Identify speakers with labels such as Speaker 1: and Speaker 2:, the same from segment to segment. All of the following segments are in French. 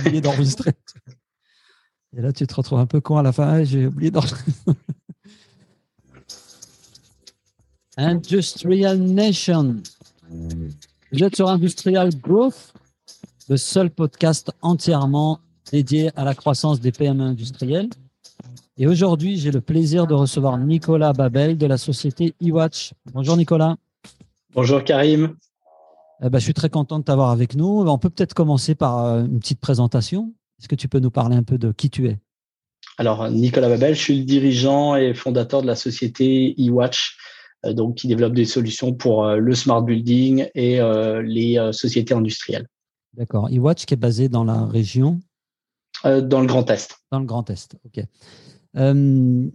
Speaker 1: oublié d'enregistrer. Et là, tu te retrouves un peu con à la fin. J'ai oublié d'enregistrer. Industrial Nation. Vous êtes sur Industrial Growth, le seul podcast entièrement dédié à la croissance des PME industrielles. Et aujourd'hui, j'ai le plaisir de recevoir Nicolas Babel de la société eWatch. Bonjour Nicolas.
Speaker 2: Bonjour Karim.
Speaker 1: Eh ben, je suis très content de t'avoir avec nous. On peut peut-être commencer par euh, une petite présentation. Est-ce que tu peux nous parler un peu de qui tu es?
Speaker 2: Alors, Nicolas Babel, je suis le dirigeant et fondateur de la société eWatch, euh, donc qui développe des solutions pour euh, le smart building et les sociétés industrielles.
Speaker 1: D'accord. eWatch qui est basé dans la région?
Speaker 2: Dans le Grand Est.
Speaker 1: Dans le Grand Est, ok. une,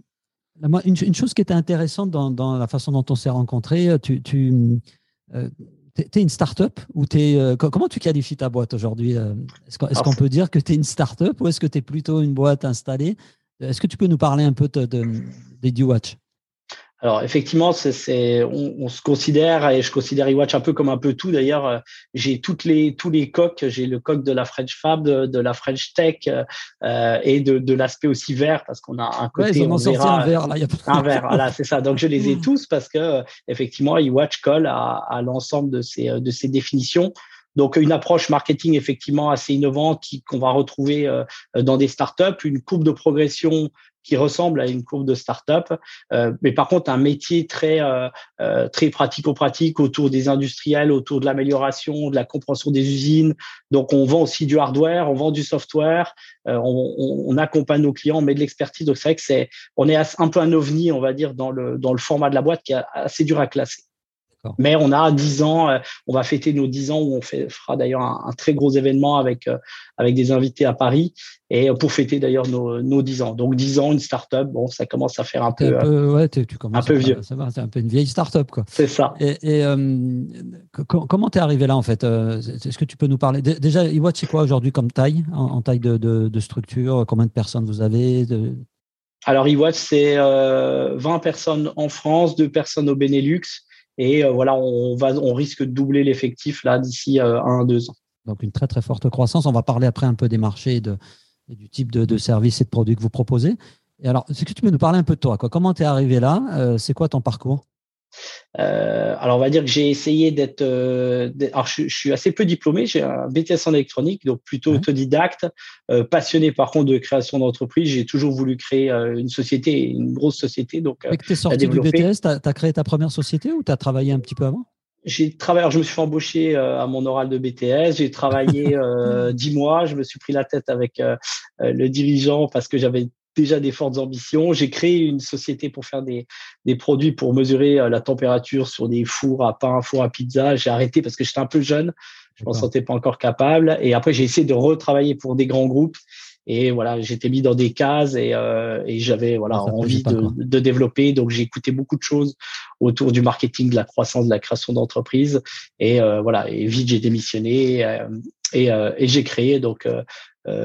Speaker 1: chose qui était intéressante dans, la façon dont on s'est rencontrés, tu, tu tu es une start-up ou es, euh, comment tu qualifies ta boîte aujourd'hui euh, Est-ce qu'on peut dire que tu es une start-up ou est-ce que tu es plutôt une boîte installée? Est-ce que tu peux nous parler un peu de, de, des Watch
Speaker 2: alors effectivement, c'est, on, se considère et je considère iWatch un peu comme un peu tout. D'ailleurs, euh, j'ai toutes les tous les coques. J'ai le coq de la French Fab, de, la French Tech euh, et de, de l'aspect aussi vert parce qu'on a un côté.
Speaker 1: Ouais, ils un vert là. Y a
Speaker 2: pas... Un vert, voilà, c'est ça. Donc je les ai tous parce que effectivement, iWatch colle à, à l'ensemble de ces de ces définitions. Donc une approche marketing effectivement assez innovante qu'on va retrouver euh, dans des startups, une courbe de progression qui ressemble à une courbe de start-up, euh, mais par contre un métier très euh, euh, très pratico-pratique autour des industriels, autour de l'amélioration, de la compréhension des usines. Donc on vend aussi du hardware, on vend du software, on, on, accompagne nos clients, on met de l'expertise. Donc c'est vrai que c'est on est un peu un ovni, on va dire dans le dans le format de la boîte qui est assez dur à classer. Mais on a 10 ans, euh, on va fêter nos 10 ans où on fait, fera d'ailleurs un, très gros événement avec, euh, avec des invités à Paris et euh, pour fêter d'ailleurs nos, nos 10 ans. Donc 10 ans, une start-up, bon, ça commence à faire un peu,
Speaker 1: ouais, tu commences un peu vieux. c'est un peu une vieille start-up. Quoi.
Speaker 2: C'est ça.
Speaker 1: Et, comment tu es arrivé là en fait Est-ce que tu peux nous parler Déjà, Iwatch, c'est quoi aujourd'hui comme taille, en, taille de, de, structure Combien de personnes vous avez
Speaker 2: Alors, Iwatch, c'est 20 personnes en France, 2 personnes au Benelux et euh, voilà, on, va, on risque de doubler l'effectif là d'ici euh, un deux ans.
Speaker 1: Donc une très très forte croissance. On va parler après un peu des marchés et, du type de, services et de produits que vous proposez. Et alors, est-ce que tu peux nous parler un peu de toi Comment tu es arrivé là? Euh, C'est quoi ton parcours?
Speaker 2: Euh, alors, on va dire que j'ai essayé d'être. Euh, alors, je, suis assez peu diplômé. J'ai un BTS en électronique, donc plutôt autodidacte. Euh, passionné par contre de création d'entreprise. J'ai toujours voulu créer une société, une grosse société. Donc,
Speaker 1: tu es sorti du BTS, tu as, créé ta première société ou tu as travaillé un petit peu avant?
Speaker 2: J'ai travaillé, alors je me suis fait embaucher à mon oral de BTS. J'ai travaillé dix mois. Je me suis pris la tête avec le dirigeant parce que j'avais déjà des fortes ambitions. J'ai créé une société pour faire des, des produits pour mesurer euh, la température sur des fours à pain, fours à pizza. J'ai arrêté parce que j'étais un peu jeune. Je m'en sentais pas encore capable. Et après, j'ai essayé de retravailler pour des grands groupes. Et voilà, j'étais mis dans des cases et, euh, et j'avais voilà envie de, de, développer. Donc j'ai écouté beaucoup de choses autour du marketing, de la croissance, de la création d'entreprises. Et euh, voilà, et vite j'ai démissionné euh, et, euh, et j'ai créé donc euh,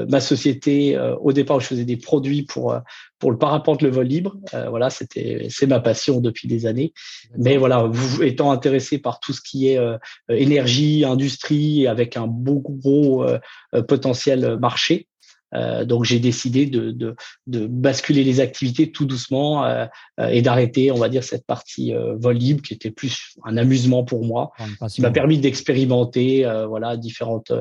Speaker 2: ma société, euh, au départ, je faisais des produits pour euh, pour le parapente, le vol libre. voilà, c'était c'est ma passion depuis des années. Mais voilà, vous étant intéressé par tout ce qui est énergie, industrie, avec un beaucoup gros potentiel marché, euh, donc j'ai décidé de, de, de, basculer les activités tout doucement euh, euh et d'arrêter, on va dire, cette partie euh, vol libre qui était plus un amusement pour moi, qui m'a permis d'expérimenter euh, voilà différentes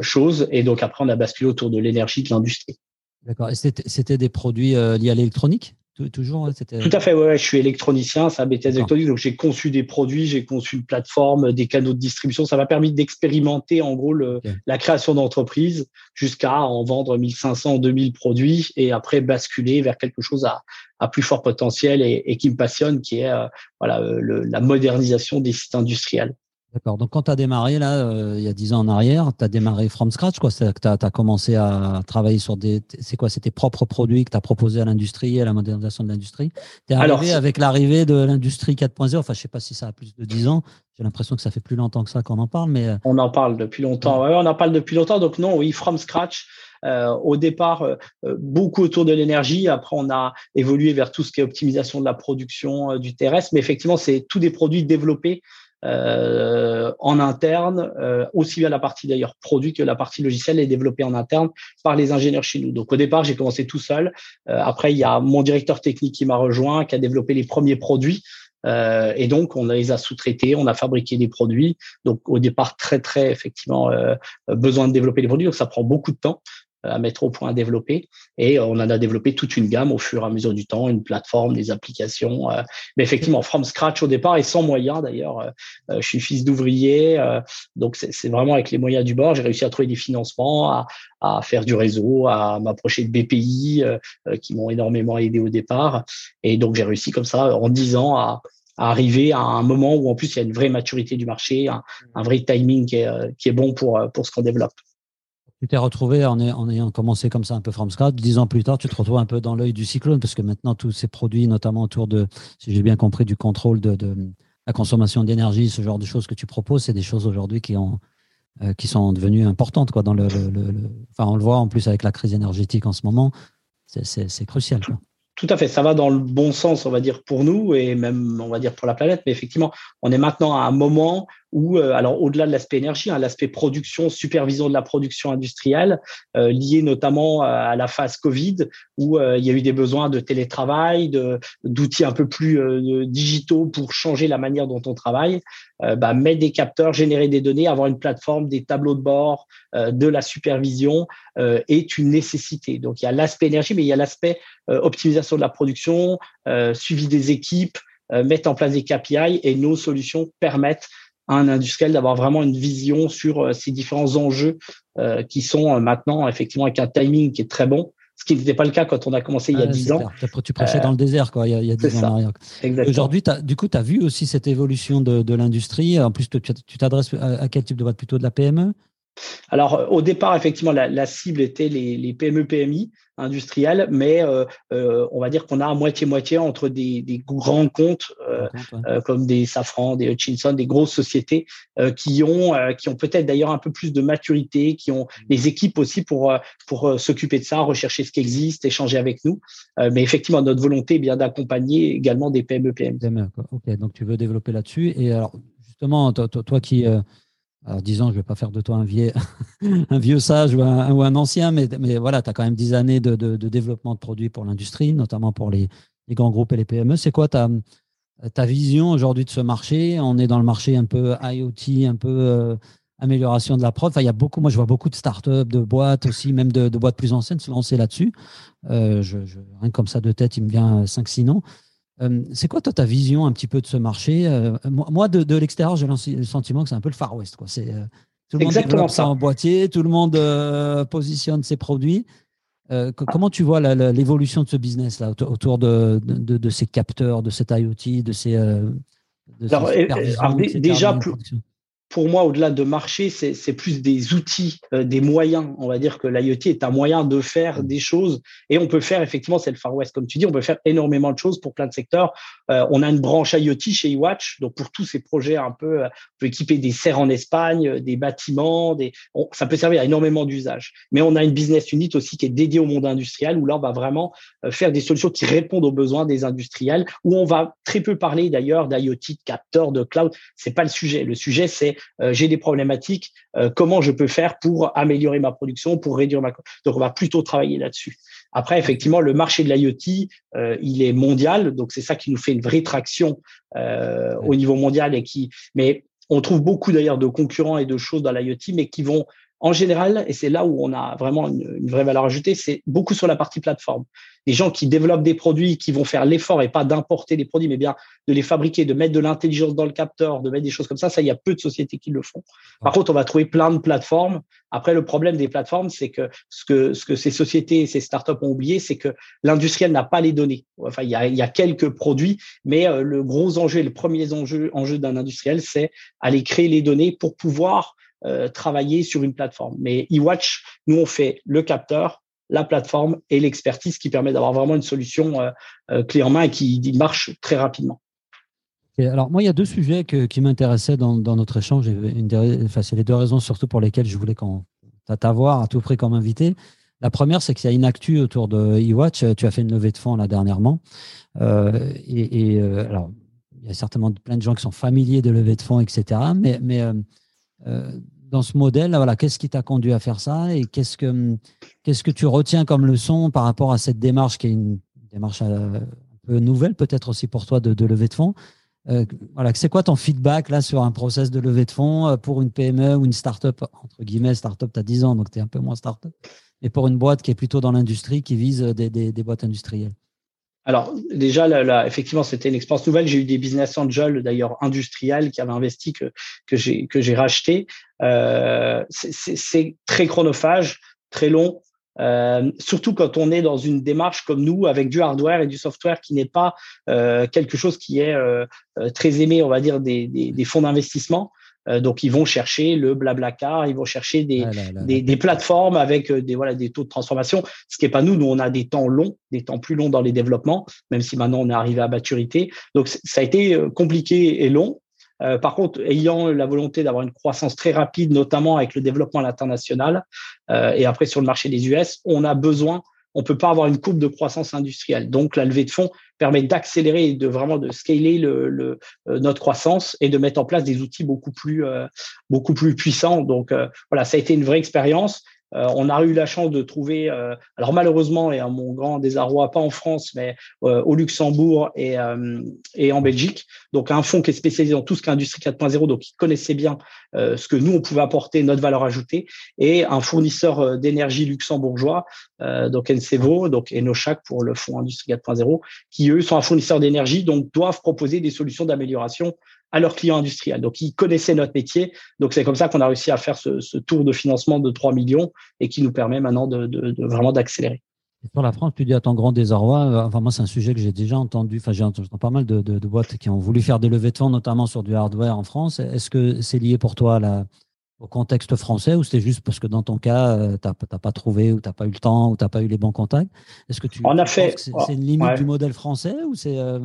Speaker 2: choses. Et donc après, on a basculé autour de l'énergie, de l'industrie.
Speaker 1: D'accord. Et c'était des produits liés à l'électronique? Toujours
Speaker 2: Tout à fait, ouais, je suis électronicien, un BTS électronique, donc j'ai conçu des produits, j'ai conçu une plateforme, des canaux de distribution. Ça m'a permis d'expérimenter en gros le, la création d'entreprise jusqu'à en vendre 1500, 2000 produits et après basculer vers quelque chose à, à plus fort potentiel et, et, qui me passionne, qui est euh, voilà le, la modernisation des sites industriels.
Speaker 1: D'accord. Donc, quand tu as démarré, là, euh, il y a 10 ans en arrière, tu as démarré from scratch, quoi. C'est-à-dire que tu as, commencé à travailler sur des. C'est quoi? C'est tes propres produits que tu as proposés à l'industrie et à la modernisation de l'industrie Tu es arrivé avec l'arrivée de l'industrie 4.0. Enfin, je sais pas si ça a plus de 10 ans. J'ai l'impression que ça fait plus longtemps que ça qu'on en parle, mais. Euh,
Speaker 2: on en parle depuis longtemps. Ouais, on en parle depuis longtemps. Donc, non, oui, from scratch. Euh, au départ, euh, beaucoup autour de l'énergie. Après, on a évolué vers tout ce qui est optimisation de la production du terrestre. Mais effectivement, c'est tous des produits développés en interne, aussi bien la partie d'ailleurs produit que la partie logicielle est développée en interne par les ingénieurs chez nous. Donc au départ, j'ai commencé tout seul. après, il y a mon directeur technique qui m'a rejoint, qui a développé les premiers produits. Euh, et donc, on les a sous-traités, on a fabriqué des produits. Donc, au départ, très, très, effectivement, euh, besoin de développer les produits. Donc, ça prend beaucoup de temps à mettre au point à développer. Et on en a développé toute une gamme au fur et à mesure du temps, une plateforme, des applications. Euh, mais effectivement, from scratch au départ et sans moyens d'ailleurs. Euh, euh, je suis fils d'ouvrier, donc c'est vraiment avec les moyens du bord. J'ai réussi à trouver des financements, à, à faire du réseau, à m'approcher de BPI qui m'ont énormément aidé au départ. Et donc j'ai réussi comme ça en dix ans à, à arriver à un moment où en plus il y a une vraie maturité du marché, un, un vrai timing qui est, qui est bon pour, pour ce qu'on développe.
Speaker 1: Tu t'es retrouvé en, ayant commencé comme ça un peu from scratch. Dix ans plus tard, tu te retrouves un peu dans l'œil du cyclone parce que maintenant, tous ces produits, notamment autour de, si j'ai bien compris, du contrôle de, la consommation d'énergie, ce genre de choses que tu proposes, c'est des choses aujourd'hui qui, euh, sont devenues importantes. Quoi, enfin, on le voit en plus avec la crise énergétique en ce moment, c'est crucial.
Speaker 2: Tout à fait, ça va dans le bon sens, on va dire, pour nous et même, on va dire, pour la planète. Mais effectivement, on est maintenant à un moment ou euh, alors au-delà de l'aspect énergie, hein, l'aspect production, supervision de la production industrielle, euh, lié notamment à la phase Covid, où euh, il y a eu des besoins de télétravail, de, d'outils un peu plus digitaux pour changer la manière dont on travaille, bah, mettre des capteurs, générer des données, avoir une plateforme, des tableaux de bord, de la supervision est une nécessité. Donc il y a l'aspect énergie, mais il y a l'aspect optimisation de la production, suivi des équipes, mettre en place des KPI et nos solutions permettent un industriel d'avoir vraiment une vision sur euh, ces différents enjeux euh, qui sont euh, maintenant effectivement avec un timing qui est très bon ce qui n'était pas le cas quand on a commencé il y a 10 ans.
Speaker 1: Tu prêchais dans le désert, quoi, il y a, 10 ans Aujourd'hui, du coup, tu as vu aussi cette évolution de, l'industrie? En plus, tu t'adresses à, quel type de boîte? Plutôt de la PME
Speaker 2: alors, au départ, effectivement, la, cible était les, les PME-PMI, industriel, mais euh, euh, on va dire qu'on a à moitié-moitié entre des, grands comptes euh, comme des Safran, des Hutchinson, des grosses sociétés qui ont, qui ont peut-être d'ailleurs un peu plus de maturité, qui ont mm. les équipes aussi pour, pour s'occuper de ça, rechercher ce qui existe, échanger avec nous. mais effectivement, notre volonté est bien d'accompagner également des PME, PMI.
Speaker 1: ok, donc tu veux développer là-dessus. Et alors, justement, toi, toi qui alors disons, je ne vais pas faire de toi un vieux, un vieux sage ou un, ancien, mais, mais voilà, tu as quand même dix années de, développement de produits pour l'industrie, notamment pour les, grands groupes et les PME. C'est quoi ta, ta vision aujourd'hui de ce marché? On est dans le marché un peu IoT, un peu euh, amélioration de la prod. Enfin, il y a beaucoup, moi je vois beaucoup de startups, de boîtes aussi, même de, de boîtes plus anciennes se lancer là-dessus. Euh, je, rien comme ça de tête, il me vient 5-6 noms. Euh, c'est quoi toi ta vision un petit peu de ce marché euh, Moi, de, l'extérieur, j'ai le sentiment que c'est un peu le Far West. Quoi. C'est, euh, tout le monde ça en boîtier, tout le monde positionne ses produits. comment tu vois l'évolution de ce business là autour de, ces capteurs, de cet IoT, de ces,
Speaker 2: déjà, plus, pour moi, au-delà de marché, c'est plus des outils, euh, des moyens. On va dire que l'IoT est un moyen de faire mm. des choses et on peut faire, effectivement, c'est le Far West, comme tu dis, on peut faire énormément de choses pour plein de secteurs. Euh, on a une branche IoT chez iWatch, donc pour tous ces projets un peu, euh, on peut équiper des serres en Espagne, des bâtiments, des, ça peut servir à énormément d'usages. Mais on a une business unit aussi qui est dédiée au monde industriel où là, on va vraiment faire des solutions qui répondent aux besoins des industriels, où on va très peu parler d'ailleurs d'IoT, de capteurs, de cloud. C'est pas le sujet. Le sujet, c'est euh, j'ai des problématiques, euh, comment je peux faire pour améliorer ma production, pour réduire ma. Donc, on va plutôt travailler là-dessus. Après, effectivement, le marché de l'IoT, euh, il est mondial, donc c'est ça qui nous fait une vraie traction au niveau mondial et qui. Mais on trouve beaucoup d'ailleurs de concurrents et de choses dans l'IoT, mais qui vont en général, et c'est là où on a vraiment une, vraie valeur ajoutée, c'est beaucoup sur la partie plateforme. Les gens qui développent des produits, qui vont faire l'effort et pas d'importer des produits, mais bien de les fabriquer, de mettre de l'intelligence dans le capteur, de mettre des choses comme ça, ça, il y a peu de sociétés qui le font. Par contre, on va trouver plein de plateformes. Après, le problème des plateformes, c'est que ce que, ce que ces sociétés, ces startups ont oublié, c'est que l'industriel n'a pas les données. Enfin, il y a, il y a quelques produits, mais euh, le gros enjeu, le premier enjeu, enjeu d'un industriel, c'est aller créer les données pour pouvoir euh, travailler sur une plateforme. Mais eWatch, nous, on fait le capteur, la plateforme et l'expertise qui permet d'avoir vraiment une solution euh, euh, clé en main et qui marche très rapidement.
Speaker 1: alors, moi, il y a deux sujets qui m'intéressaient dans, notre échange. enfin, c'est les deux raisons surtout pour lesquelles je voulais t'avoir à tout prix comme invité. La première, c'est qu'il y a une actu autour de eWatch. Tu as fait une levée de fonds là dernièrement. et, alors, il y a certainement plein de gens qui sont familiers de levée de fonds, etc. Mais dans ce modèle, voilà, qu'est-ce qui t'a conduit à faire ça et qu'est-ce que, qu'est-ce que tu retiens comme leçon par rapport à cette démarche qui est une démarche un peu nouvelle peut-être aussi pour toi de, de levée de fonds. Euh, voilà, c'est quoi ton feedback là sur un process de levée de fonds euh, pour une PME ou une startup entre guillemets startup tu as 10 ans donc tu es un peu moins startup mais pour une boîte qui est plutôt dans l'industrie qui vise des, des, boîtes industrielles?
Speaker 2: Alors déjà, effectivement, c'était une expérience nouvelle. J'ai eu des business angels, d'ailleurs industriels, qui avaient investi que que j'ai que j'ai racheté. Euh, c'est très chronophage, très long. Euh, surtout quand on est dans une démarche comme nous, avec du hardware et du software qui n'est pas euh, quelque chose qui est très aimé, on va dire, des fonds d'investissement. Donc, ils vont chercher le blabla car, ils vont chercher des, des, des, plateformes avec des, voilà, des taux de transformation, ce qui n'est pas nous. Nous, on a des temps longs, des temps plus longs dans les développements, même si maintenant on est arrivé à maturité. Donc, ça a été compliqué et long. Euh, par contre, ayant la volonté d'avoir une croissance très rapide, notamment avec le développement à l'international euh, et après sur le marché des US, on a besoin, on peut pas avoir une courbe de croissance industrielle. Donc, la levée de fonds permet d'accélérer et de vraiment de scaler le, euh, notre croissance et de mettre en place des outils beaucoup plus, beaucoup plus puissants. Donc, voilà, ça a été une vraie expérience. Euh, on a eu la chance de trouver, euh, alors malheureusement et à mon grand désarroi, pas en France, mais euh, au Luxembourg et, en Belgique. Donc un fonds qui est spécialisé dans tout ce qui est industrie 4.0, donc qui connaissait bien ce que nous on pouvait apporter, notre valeur ajoutée, et un fournisseur d'énergie luxembourgeois, donc NCVO, donc Enochac pour le fonds industrie 4.0, qui eux sont un fournisseur d'énergie, donc doivent proposer des solutions d'amélioration à leurs clients industriels. Donc, ils connaissaient notre métier. Donc, c'est comme ça qu'on a réussi à faire ce, tour de financement de 3 millions et qui nous permet maintenant de, vraiment d'accélérer.
Speaker 1: Pour la France, tu dis à ton grand désarroi, euh, enfin moi c'est un sujet que j'ai déjà entendu, enfin j'ai entendu pas mal de, boîtes qui ont voulu faire des levées de fonds, notamment sur du hardware en France. Est-ce que c'est lié pour toi au contexte français ou c'était juste parce que dans ton cas, euh, tu n'as pas trouvé ou tu n'as pas eu le temps ou tu n'as pas eu les bons contacts? Est-ce que tu,
Speaker 2: On a fait,
Speaker 1: c'est une limite du modèle français ou c'est euh,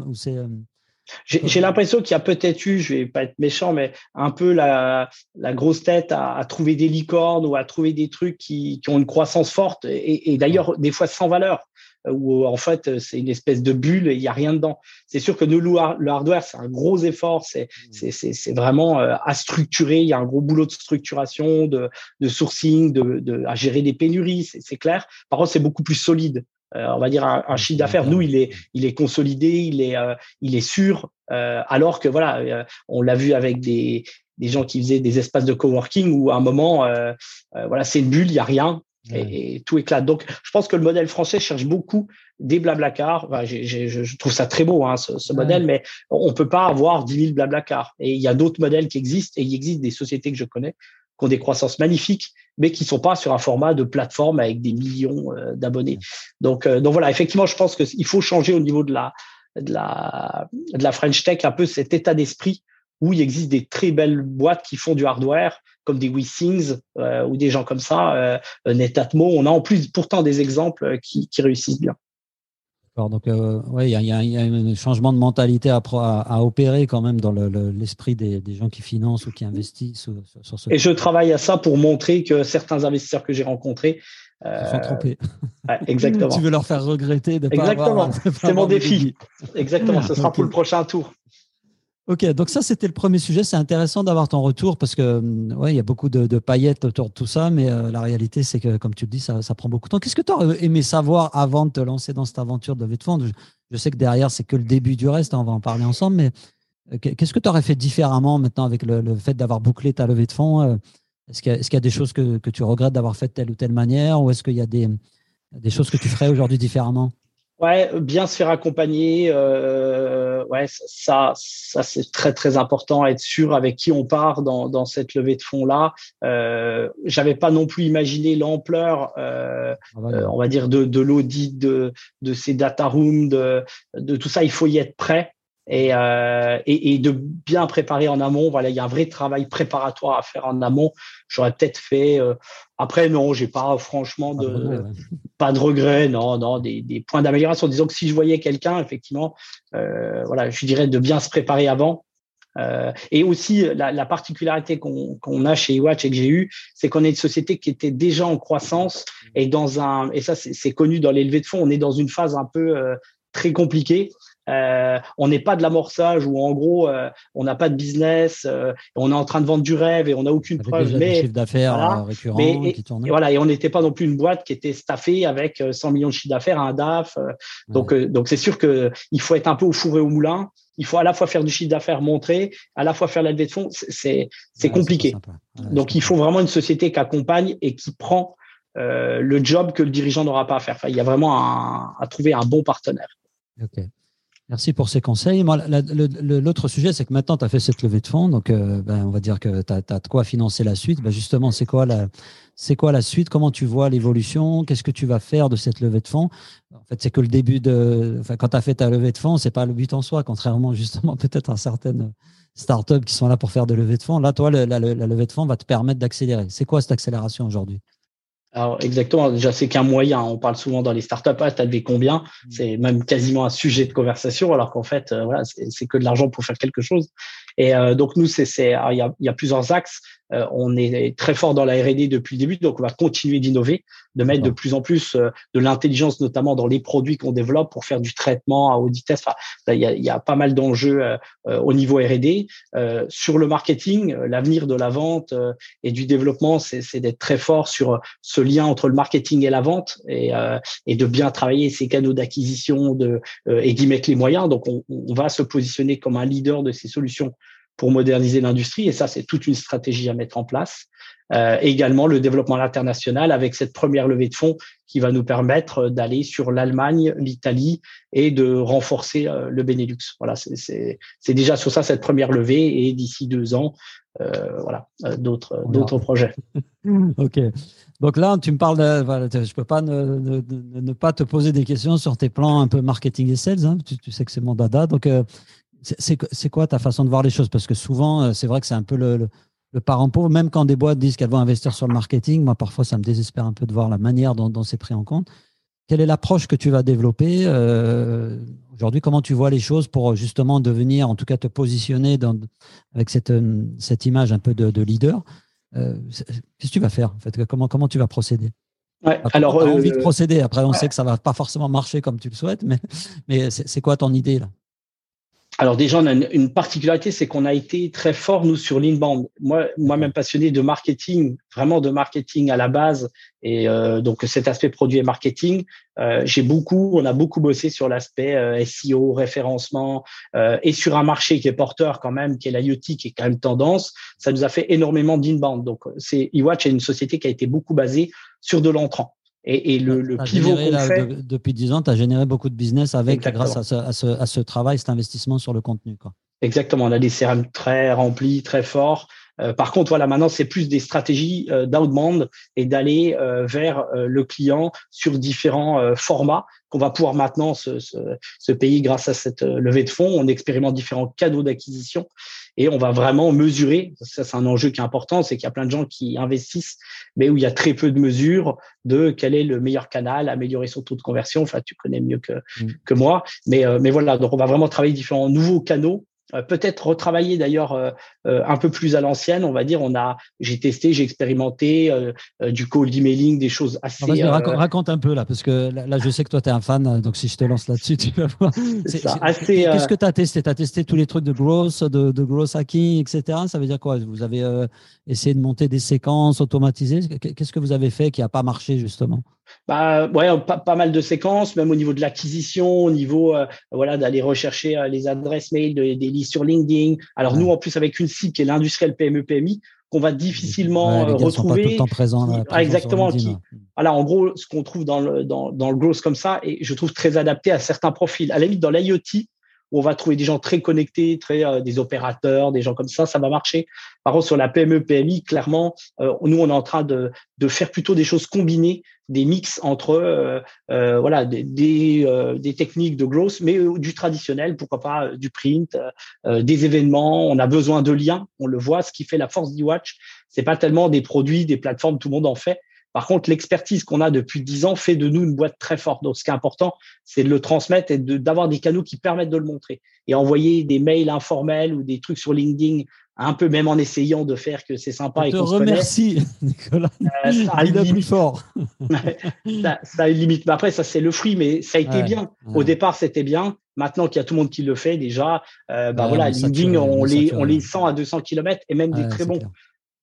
Speaker 2: j'ai l'impression qu'il y a peut-être eu, je vais pas être méchant, mais un peu la, la grosse tête à, à, trouver des licornes ou à trouver des trucs qui, qui ont une croissance forte et, et d'ailleurs des fois sans valeur, où en fait c'est une espèce de bulle et il y a rien dedans. C'est sûr que nous, le hardware, c'est un gros effort, c'est mmh. vraiment euh, à structurer, il y a un gros boulot de structuration, de, de sourcing, de, de à gérer des pénuries, c'est clair. Par contre, c'est beaucoup plus solide. Euh, on va dire un, chiffre d'affaires. Nous, il est, il est consolidé, il est, euh, il est sûr. Euh, alors que voilà, on l'a vu avec des, des gens qui faisaient des espaces de coworking où à un moment, voilà, c'est une bulle, il y a rien. Et, tout éclate. Donc, je pense que le modèle français cherche beaucoup des blablacars. Enfin, je trouve ça très beau, hein, ce, modèle, mais on peut pas avoir 10 000 blablacars. Et il y a d'autres modèles qui existent, et il existe des sociétés que je connais qui ont des croissances magnifiques, mais qui sont pas sur un format de plateforme avec des millions euh, d'abonnés. Donc, euh, donc voilà, effectivement, je pense qu'il faut changer au niveau de la, de la, de la French Tech un peu cet état d'esprit où il existe des très belles boîtes qui font du hardware, comme des WeSings euh, ou des gens comme ça, euh, Netatmo. On a en plus pourtant des exemples qui réussissent bien.
Speaker 1: Donc, euh, ouais, il y, a, un changement de mentalité à, à, opérer quand même dans l'esprit des, gens qui financent ou qui investissent
Speaker 2: sur, ce. Et je travaille à ça pour montrer que certains investisseurs que j'ai rencontrés
Speaker 1: euh, sont trompés.
Speaker 2: exactement.
Speaker 1: tu veux leur faire regretter de
Speaker 2: pas Exactement. C'est mon défi. Exactement. Ce sera pour le prochain tour.
Speaker 1: Ok, donc ça c'était le premier sujet. C'est intéressant d'avoir ton retour parce que hum, ouais, il y a beaucoup de, paillettes autour de tout ça, mais euh, la réalité c'est que, comme tu le dis, ça, prend beaucoup de temps. Qu'est-ce que tu aurais aimé savoir avant de te lancer dans cette aventure de levée de fonds je, sais que derrière c'est que le début du reste, hein, on va en parler ensemble, mais euh, qu'est-ce que tu aurais fait différemment maintenant avec le, fait d'avoir bouclé ta levée de fonds euh, Est-ce qu'il y, a des choses que, tu regrettes d'avoir fait de telle ou telle manière, ou est-ce qu'il y a des choses que tu ferais aujourd'hui différemment?
Speaker 2: Ouais, bien se faire accompagner, euh, ouais, ça, ça c'est très très important, être sûr avec qui on part dans, dans cette levée de fonds là. Euh, J'avais pas non plus imaginé l'ampleur, euh, ah bah euh, on va dire de, de l'audit de, de ces data rooms, de, de tout ça. Il faut y être prêt et, euh, et, et, de bien préparer en amont. Voilà, il y a un vrai travail préparatoire à faire en amont. J'aurais peut-être fait. Euh, après, non, j'ai pas franchement de pas de regrets, non, non, des, des points d'amélioration. Disons que si je voyais quelqu'un, effectivement, euh, voilà, je dirais de bien se préparer avant. Euh, et aussi, la, la particularité qu'on a chez Iwatch et que j'ai eu, c'est qu'on est une société qui était déjà en croissance et dans un, et ça c'est connu dans les levées de fonds, on est dans une phase un peu euh, très compliquée Euh, on n'est pas de l'amorçage où en gros euh, on n'a pas de business, euh, on est en train de vendre du rêve et on n'a aucune preuve.
Speaker 1: mais chiffre d'affaires récurrent
Speaker 2: et, voilà, et on n'était pas non plus une boîte qui était staffée avec 100 millions de chiffre d'affaires, un DAF. Donc donc c'est sûr que il faut être un peu au four et au moulin. Il faut à la fois faire du chiffre d'affaires montré, à la fois faire la levée de fonds. C'est c'est compliqué. donc il faut vraiment une société qui accompagne et qui prend le job que le dirigeant n'aura pas à faire. Enfin, il y a vraiment à trouver un bon partenaire.
Speaker 1: Merci pour ces conseils. L'autre sujet, c'est que maintenant, tu as fait cette levée de fonds, donc euh, ben, on va dire que tu as, de quoi financer la suite. Ben, justement, c'est quoi, la, quoi la suite? Comment tu vois l'évolution? Qu'est-ce que tu vas faire de cette levée de fonds? En fait, c'est que le début de. Enfin, quand tu as fait ta levée de fonds, c'est pas le but en soi, contrairement justement peut-être à certaines startups qui sont là pour faire de levée de fonds. Là, toi, la, la levée de fonds va te permettre d'accélérer. C'est quoi cette accélération aujourd'hui?
Speaker 2: Alors exactement, déjà c'est qu'un moyen. On parle souvent dans les startups, ah, tu as levé combien? Mmh. C'est même quasiment un sujet de conversation, alors qu'en fait, euh, voilà, c'est que de l'argent pour faire quelque chose. Et euh, donc nous, c'est il y a, y a, plusieurs axes. Euh, on est très fort dans la R&D depuis le début, donc on va continuer d'innover, de mettre de plus en plus euh, de l'intelligence, notamment dans les produits qu'on développe pour faire du traitement à audit test. Enfin, il y a, y a, pas mal d'enjeux au niveau R&D. sur le marketing, l'avenir de la vente et du développement, c'est d'être très fort sur ce lien entre le marketing et la vente et, et de bien travailler ces canaux d'acquisition de, et d'y mettre les moyens. Donc, on, on va se positionner comme un leader de ces solutions pour moderniser l'industrie. Et ça, c'est toute une stratégie à mettre en place. Euh, également le développement international avec cette première levée de fonds qui va nous permettre d'aller sur l'Allemagne, l'Italie et de renforcer euh, le Benelux. Voilà, c'est déjà sur ça cette première levée et d'ici deux ans, euh, voilà, euh, d'autres d'autres projets.
Speaker 1: ok. Donc là, tu me parles de, voilà, je peux pas ne, ne, ne, pas te poser des questions sur tes plans un peu marketing et sales. Hein. Tu, tu, sais que c'est mon dada. Donc, euh, c'est quoi ta façon de voir les choses? Parce que souvent, euh, c'est vrai que c'est un peu le, le, parent pauvre, même quand des boîtes disent qu'elles vont investir sur le marketing, moi parfois ça me désespère un peu de voir la manière dont, c'est pris en compte. Quelle est l'approche que tu vas développer euh, aujourd'hui? Comment tu vois les choses pour justement devenir, en tout cas te positionner dans, avec cette, euh, cette image un peu de, leader? Qu'est-ce que tu vas faire en fait? Comment, comment tu vas procéder?
Speaker 2: Ouais, alors,
Speaker 1: envie de procéder. Après, on sait que ça va pas forcément marcher comme tu le souhaites, mais, mais c'est quoi ton idée là?
Speaker 2: Alors déjà, on a une, particularité, c'est qu'on a été très fort, nous, sur l'inbound. Moi, moi-même passionné de marketing, vraiment de marketing à la base, et euh, donc cet aspect produit et marketing, euh, j'ai beaucoup, on a beaucoup bossé sur l'aspect euh, SEO, référencement, et sur un marché qui est porteur quand même, qui est l'IoT, qui est quand même tendance. Ça nous a fait énormément d'inbound. Donc, c'est eWatch est une société qui a été beaucoup basée sur de l'entrant. Et, le, le pivot qu'on fait.
Speaker 1: depuis 10 ans, tu as généré beaucoup de business avec, grâce à ce, à, ce, à ce, travail, cet investissement sur le contenu. Quoi.
Speaker 2: Exactement. On a des CRM très remplis, très forts. Euh, par contre, voilà, maintenant, c'est plus des stratégies euh, d'outbound et d'aller euh, vers le client sur différents formats qu'on va pouvoir maintenant se, se, se, payer grâce à cette levée de fonds. On expérimente différents canaux d'acquisition et on va vraiment mesurer. Ça, c'est un enjeu qui est important, c'est qu'il y a plein de gens qui investissent, mais où il y a très peu de mesures de quel est le meilleur canal, améliorer son taux de conversion. Enfin, tu connais mieux que, mmh. que moi, mais, mais voilà. Donc, on va vraiment travailler différents nouveaux canaux euh, peut-être retravailler d'ailleurs euh, euh, un peu plus à l'ancienne, on va dire. On a, j'ai testé, j'ai expérimenté du cold emailing, des choses assez.
Speaker 1: raconte, un peu là, parce que là, je sais que toi tu es un fan, donc si je te lance là-dessus, tu vas voir. Qu'est-ce que tu as testé? Tu as testé tous les trucs de growth, de, de growth hacking, etc. Ça veut dire quoi? Vous avez essayé de monter des séquences automatisées? Qu'est-ce que vous avez fait qui n'a pas marché justement?
Speaker 2: Bah ouais, pas, mal de séquences, même au niveau de l'acquisition, au niveau euh, voilà d'aller rechercher euh, les adresses mail des listes sur LinkedIn. Alors nous en plus avec une cible qui est l'industriel PME PMI qu'on va difficilement retrouver. Sont pas tout
Speaker 1: le temps présent,
Speaker 2: ah, exactement. Qui, voilà, en gros, ce qu'on trouve dans le dans, dans le growth comme ça, et je trouve très adapté à certains profils. À la limite, dans l'IoT, on va trouver des gens très connectés, très euh, des opérateurs, des gens comme ça, ça va marcher. Par contre, sur la PME PMI, clairement, euh, nous on est en train de, faire plutôt des choses combinées, des mix entre euh, voilà des, des, techniques de growth, mais du traditionnel, pourquoi pas du print, des événements. On a besoin de liens, on le voit. Ce qui fait la force d'e-watch, c'est pas tellement des produits, des plateformes, tout le monde en fait. Par contre, l'expertise qu'on a depuis dix ans fait de nous une boîte très forte. Donc, ce qui est important, c'est de le transmettre et d'avoir des canaux qui permettent de le montrer. Et envoyer des mails informels ou des trucs sur LinkedIn, un peu même en essayant de faire que c'est sympa.
Speaker 1: Je te remercie, Nicolas. Euh, ça a plus fort.
Speaker 2: ça, a une limite. Mais après, ça, c'est le fruit, mais ça a été bien. Au départ, c'était bien. Maintenant qu'il y a tout le monde qui le fait déjà, bah voilà, LinkedIn, on les, on les 100 à 200 km et même des très bons.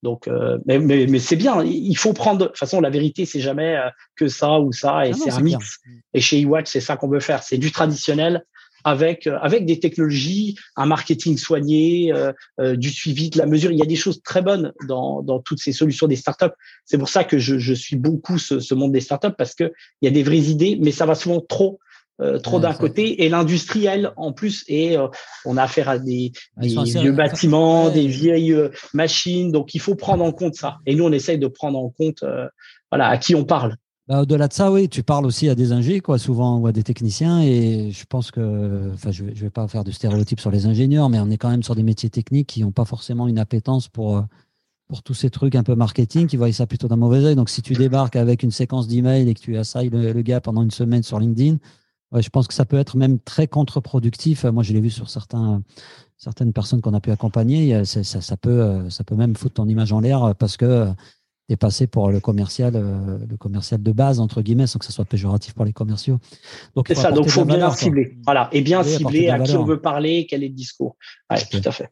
Speaker 2: Donc, mais, mais, c'est bien. Il faut prendre. De toute façon, la vérité, c'est jamais que ça ou ça, et ah c'est un mix. Et chez eWatch, c'est ça qu'on veut faire. C'est du traditionnel avec euh, avec des technologies, un marketing soigné, euh, euh, du suivi de la mesure. Il y a des choses très bonnes dans, dans toutes ces solutions des startups. C'est pour ça que je, je suis beaucoup ce, ce monde des startups parce que il y a des vraies idées, mais ça va souvent trop trop d'un côté et l'industriel en plus. Et on a affaire à des, des vieux bâtiments, des vieilles machines. Donc il faut prendre en compte ça. Et nous on essaye de prendre en compte voilà à qui on parle.
Speaker 1: Bah, au-delà de ça, oui, tu parles aussi à des ingés, quoi, souvent, ou à des techniciens. Et je pense que, enfin, je ne vais, pas faire de stéréotypes sur les ingénieurs, mais on est quand même sur des métiers techniques qui n'ont pas forcément une appétence pour, euh, pour tous ces trucs un peu marketing, qui voient ça plutôt d'un mauvais œil. Donc, si tu débarques avec une séquence d'emails et que tu assailles le, le, gars pendant une semaine sur LinkedIn, ouais, je pense que ça peut être même très contre-productif. Moi, je l'ai vu sur certains, certaines personnes qu'on a pu accompagner. Ça, ça, ça, peut, euh, ça peut même foutre ton image en l'air parce que est passé pour le commercial, euh, le commercial de base, entre guillemets, sans que ça soit péjoratif pour les commerciaux.
Speaker 2: Donc, c'est ça, donc il faut bien cibler. Voilà, et bien cibler à qui on veut parler, quel est le discours. Oui, tout à fait.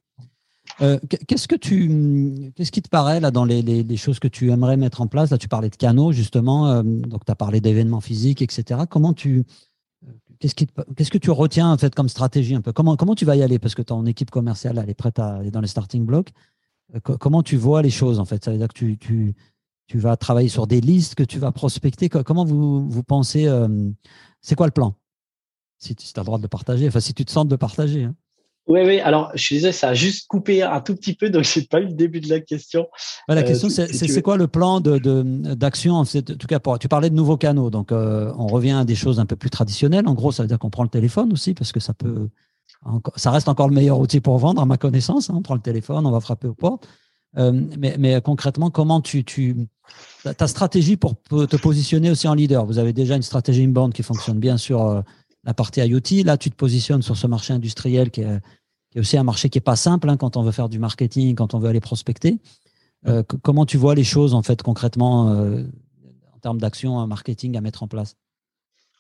Speaker 1: Euh, qu'est-ce que tu, qu'est-ce qui te paraît là dans les, les, choses que tu aimerais mettre en place? Là, tu parlais de canaux justement, euh, donc tu as parlé d'événements physiques, etc. Comment tu, qu'est-ce, que tu retiens en fait comme stratégie un peu? Comment, comment tu vas y aller? Parce que ton équipe commerciale, elle est prête à aller dans les starting blocks. Euh, comment tu vois les choses en fait? Ça veut dire que tu, tu, tu, vas travailler sur des listes, que tu vas prospecter. Comment vous, vous pensez euh, C'est quoi le plan? Si, tu as le droit de partager, enfin si tu te sens de partager. Hein.
Speaker 2: Oui, oui. Alors, je suis désolé, ça a juste coupé un tout petit peu, donc je n'ai pas eu le début de la question.
Speaker 1: la euh, question, c'est quoi le plan d'action de, En tout cas, pour, tu parlais de nouveaux canaux, donc on revient à des choses un peu plus traditionnelles. En gros, ça veut dire qu'on prend le téléphone aussi, parce que ça peut, ça reste encore le meilleur outil pour vendre, à ma connaissance. Hein. On prend le téléphone, on va frapper aux portes. Euh, mais, concrètement, comment tu, tu ta stratégie pour te positionner aussi en leader? Vous avez déjà une stratégie inbound qui fonctionne bien sur euh, la partie IoT. Là, tu te positionnes sur ce marché industriel qui est, aussi un marché qui est pas simple hein, quand on veut faire du marketing, quand on veut aller prospecter. Euh, comment tu vois les choses en fait concrètement en termes d'action marketing à mettre en place?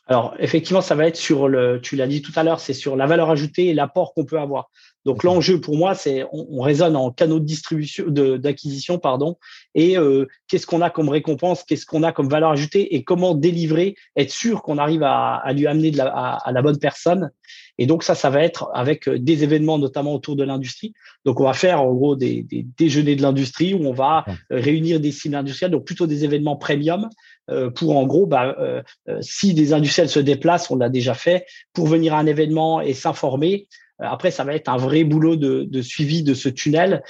Speaker 2: Alors, effectivement, ça va être sur le, tu l'as dit tout à l'heure, c'est sur la valeur ajoutée et l'apport qu'on peut avoir. Donc, l'enjeu pour moi, c'est on, on, raisonne en canaux de distribution, d'acquisition, pardon, et euh, qu'est-ce qu'on a comme récompense, qu'est-ce qu'on a comme valeur ajoutée et comment délivrer, être sûr qu'on arrive à, à, lui amener de la, à, la bonne personne. Et donc, ça, ça va être avec euh, des événements, notamment autour de l'industrie. Donc, on va faire en gros des, des déjeuners de l'industrie où on va réunir des cibles industrielles, donc plutôt des événements premium euh, pour en gros, bah, euh, euh, si des industriels se déplacent, on l'a déjà fait, pour venir à un événement et s'informer. Après, ça va être un vrai boulot de, suivi de ce tunnel.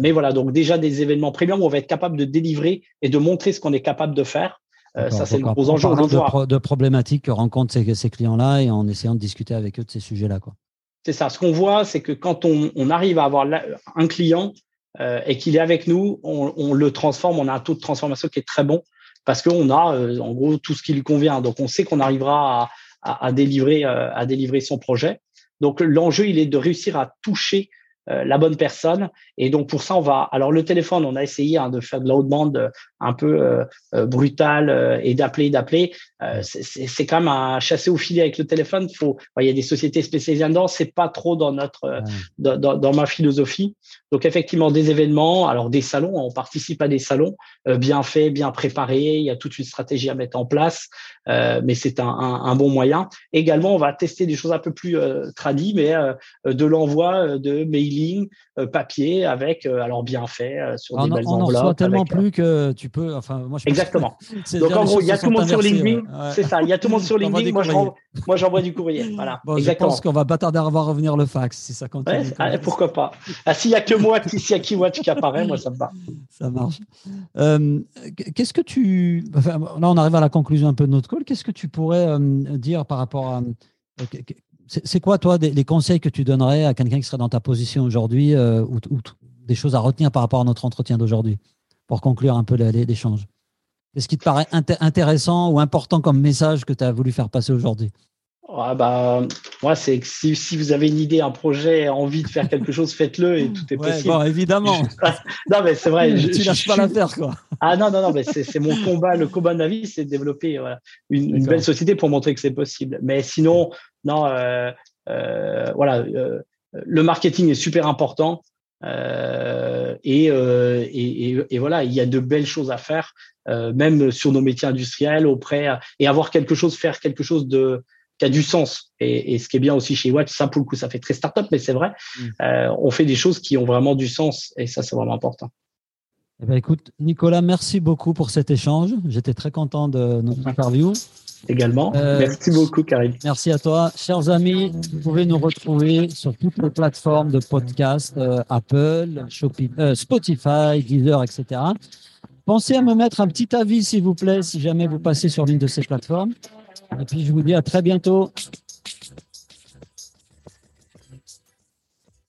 Speaker 2: mais voilà, donc déjà des événements premium où on va être capable de délivrer et de montrer ce qu'on est capable de faire. ça, c'est le gros enjeu.
Speaker 1: De, de, problématiques que rencontrent ces, clients-là et en essayant de discuter avec eux de ces sujets-là.
Speaker 2: C'est ça. Ce qu'on voit, c'est que quand on, arrive à avoir un client et qu'il est avec nous, on, on, le transforme, on a un taux de transformation qui est très bon parce qu'on a euh, en gros tout ce qui lui convient. Donc on sait qu'on arrivera à, délivrer, euh, à délivrer son projet. Donc l'enjeu, il est de réussir à toucher euh, la bonne personne. Et donc pour ça, on va. Alors le téléphone, on a essayé hein, de faire de l'outbound un peu euh, brutal et d'appeler, d'appeler. c'est quand même un chasser au filet avec le téléphone. Faut. Il y a des sociétés spécialisées dedans. C'est pas trop dans notre dans, dans, ma philosophie. Donc effectivement des événements, alors des salons, on participe à des salons bien faits, bien préparés. Il y a toute une stratégie à mettre en place, mais c'est un, un, bon moyen. Également, on va tester des choses un peu plus euh, tradies, mais de l'envoi de mail euh, papier avec, euh, alors bien fait, euh, sur des belles
Speaker 1: on
Speaker 2: enveloppes.
Speaker 1: On reçoit tellement plus que tu peux. Enfin, moi,
Speaker 2: je Exactement. Donc en gros, il y a tout le monde sur LinkedIn. C'est ça. Il y a tout le monde sur LinkedIn. moi, j'envoie du courrier. Voilà.
Speaker 1: Exactement. Je pense qu'on va pas tarder à voir revenir le fax si ça continue.
Speaker 2: Ah, pourquoi pas ah, S'il n'y a que moi, s'il y a qui watch qui apparaît, moi ça me va.
Speaker 1: Ça marche. Qu'est-ce que tu. là, on arrive à la conclusion un peu de notre call. Qu'est-ce que tu pourrais dire par rapport à c'est quoi, toi, les conseils que tu donnerais à quelqu'un qui serait dans ta position aujourd'hui euh, ou, des choses à retenir par rapport à notre entretien d'aujourd'hui pour conclure un peu l'échange? Qu'est-ce qui te paraît intéressant ou important comme message que tu as voulu faire passer aujourd'hui?
Speaker 2: Ah bah, moi, c'est que si, si, vous avez une idée, un projet, envie de faire quelque chose, faites-le et tout est possible.
Speaker 1: bon, évidemment.
Speaker 2: non, mais c'est vrai.
Speaker 1: Je, tu lâches pas l'affaire, quoi.
Speaker 2: Ah non, non, non, mais c'est mon combat. Le combat de ma vie, c'est de développer une, belle société pour montrer que c'est possible. Mais sinon, non, euh, euh, voilà, euh, le marketing est super important. Et, et, et, voilà, il y a de belles choses à faire, même sur nos métiers industriels, auprès et avoir quelque chose, faire quelque chose de qui a du sens. Et, ce qui est bien aussi chez Watch, ça pour le coup, ça fait très start-up, mais c'est vrai, mm. euh, on fait des choses qui ont vraiment du sens et ça, c'est vraiment important.
Speaker 1: Eh ben, écoute, Nicolas, merci beaucoup pour cet échange. J'étais très content de notre interview.
Speaker 2: Également. Euh, merci beaucoup, Karim.
Speaker 1: Merci à toi. Chers amis, vous pouvez nous retrouver sur toutes les plateformes de podcast, euh, Apple, Spotify, Deezer, etc. Pensez à me mettre un petit avis, s'il vous plaît, si jamais vous passez sur l'une de ces plateformes. Et puis je vous dis à très bientôt.